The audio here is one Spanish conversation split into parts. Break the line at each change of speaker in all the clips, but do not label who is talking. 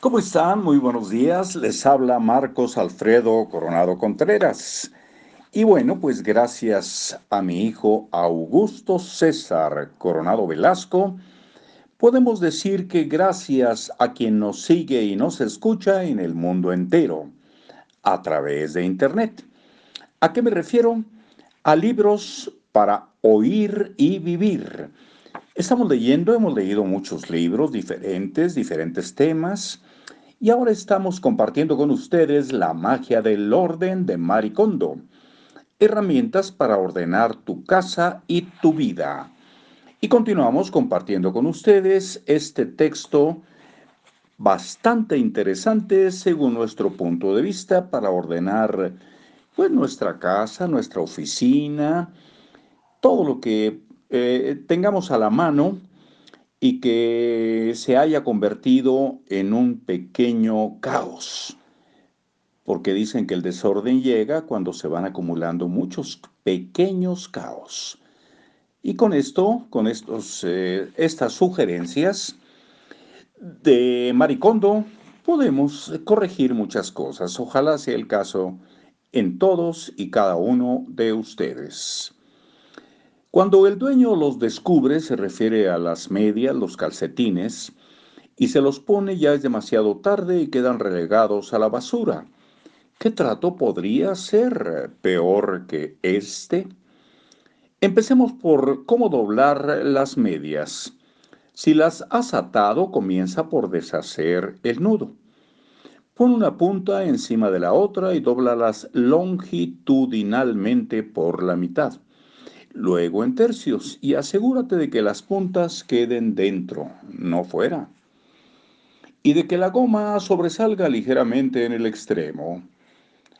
¿Cómo están? Muy buenos días. Les habla Marcos Alfredo Coronado Contreras. Y bueno, pues gracias a mi hijo Augusto César Coronado Velasco, podemos decir que gracias a quien nos sigue y nos escucha en el mundo entero, a través de Internet. ¿A qué me refiero? A libros para oír y vivir. Estamos leyendo, hemos leído muchos libros diferentes, diferentes temas, y ahora estamos compartiendo con ustedes la magia del orden de Maricondo, herramientas para ordenar tu casa y tu vida. Y continuamos compartiendo con ustedes este texto bastante interesante según nuestro punto de vista para ordenar pues nuestra casa, nuestra oficina, todo lo que eh, tengamos a la mano y que se haya convertido en un pequeño caos. Porque dicen que el desorden llega cuando se van acumulando muchos pequeños caos. Y con esto, con estos, eh, estas sugerencias de Maricondo, podemos corregir muchas cosas. Ojalá sea el caso en todos y cada uno de ustedes. Cuando el dueño los descubre, se refiere a las medias, los calcetines, y se los pone ya es demasiado tarde y quedan relegados a la basura. ¿Qué trato podría ser peor que este? Empecemos por cómo doblar las medias. Si las has atado, comienza por deshacer el nudo. Pon una punta encima de la otra y dóblalas longitudinalmente por la mitad luego en tercios y asegúrate de que las puntas queden dentro, no fuera. Y de que la goma sobresalga ligeramente en el extremo.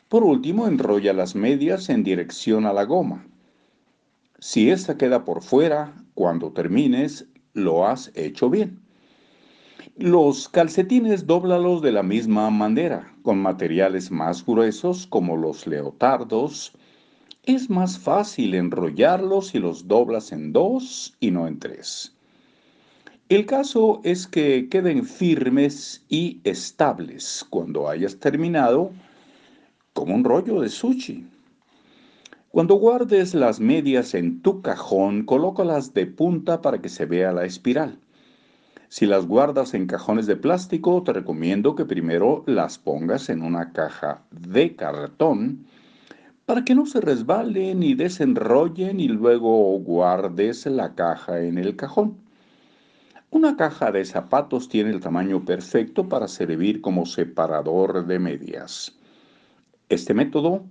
Por último, enrolla las medias en dirección a la goma. Si esta queda por fuera, cuando termines, lo has hecho bien. Los calcetines dóblalos de la misma manera, con materiales más gruesos como los leotardos, es más fácil enrollarlos si los doblas en dos y no en tres. El caso es que queden firmes y estables cuando hayas terminado como un rollo de sushi. Cuando guardes las medias en tu cajón, colócalas de punta para que se vea la espiral. Si las guardas en cajones de plástico, te recomiendo que primero las pongas en una caja de cartón para que no se resbalen y desenrollen y luego guardes la caja en el cajón. Una caja de zapatos tiene el tamaño perfecto para servir como separador de medias. Este método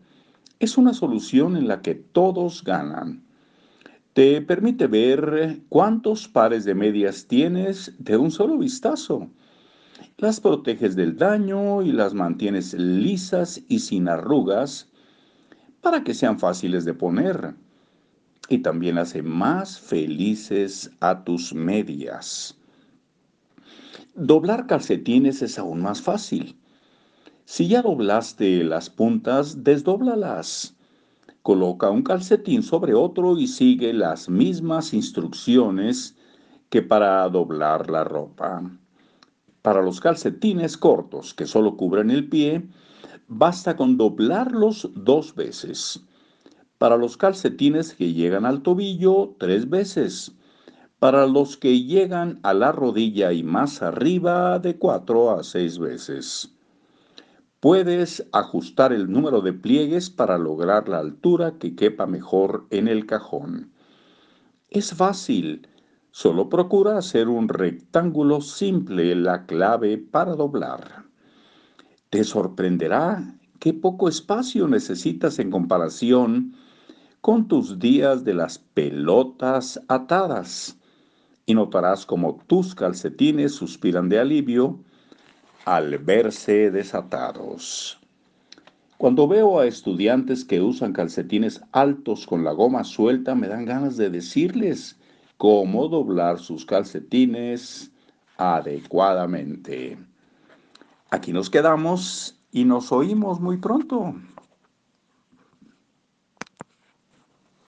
es una solución en la que todos ganan. Te permite ver cuántos pares de medias tienes de un solo vistazo. Las proteges del daño y las mantienes lisas y sin arrugas para que sean fáciles de poner. Y también hace más felices a tus medias. Doblar calcetines es aún más fácil. Si ya doblaste las puntas, desdóblalas. Coloca un calcetín sobre otro y sigue las mismas instrucciones que para doblar la ropa. Para los calcetines cortos que solo cubren el pie, basta con doblarlos dos veces. Para los calcetines que llegan al tobillo, tres veces. Para los que llegan a la rodilla y más arriba, de cuatro a seis veces. Puedes ajustar el número de pliegues para lograr la altura que quepa mejor en el cajón. Es fácil, solo procura hacer un rectángulo simple la clave para doblar. Te sorprenderá qué poco espacio necesitas en comparación con tus días de las pelotas atadas y notarás como tus calcetines suspiran de alivio al verse desatados. Cuando veo a estudiantes que usan calcetines altos con la goma suelta, me dan ganas de decirles cómo doblar sus calcetines adecuadamente. Aquí nos quedamos y nos oímos muy pronto.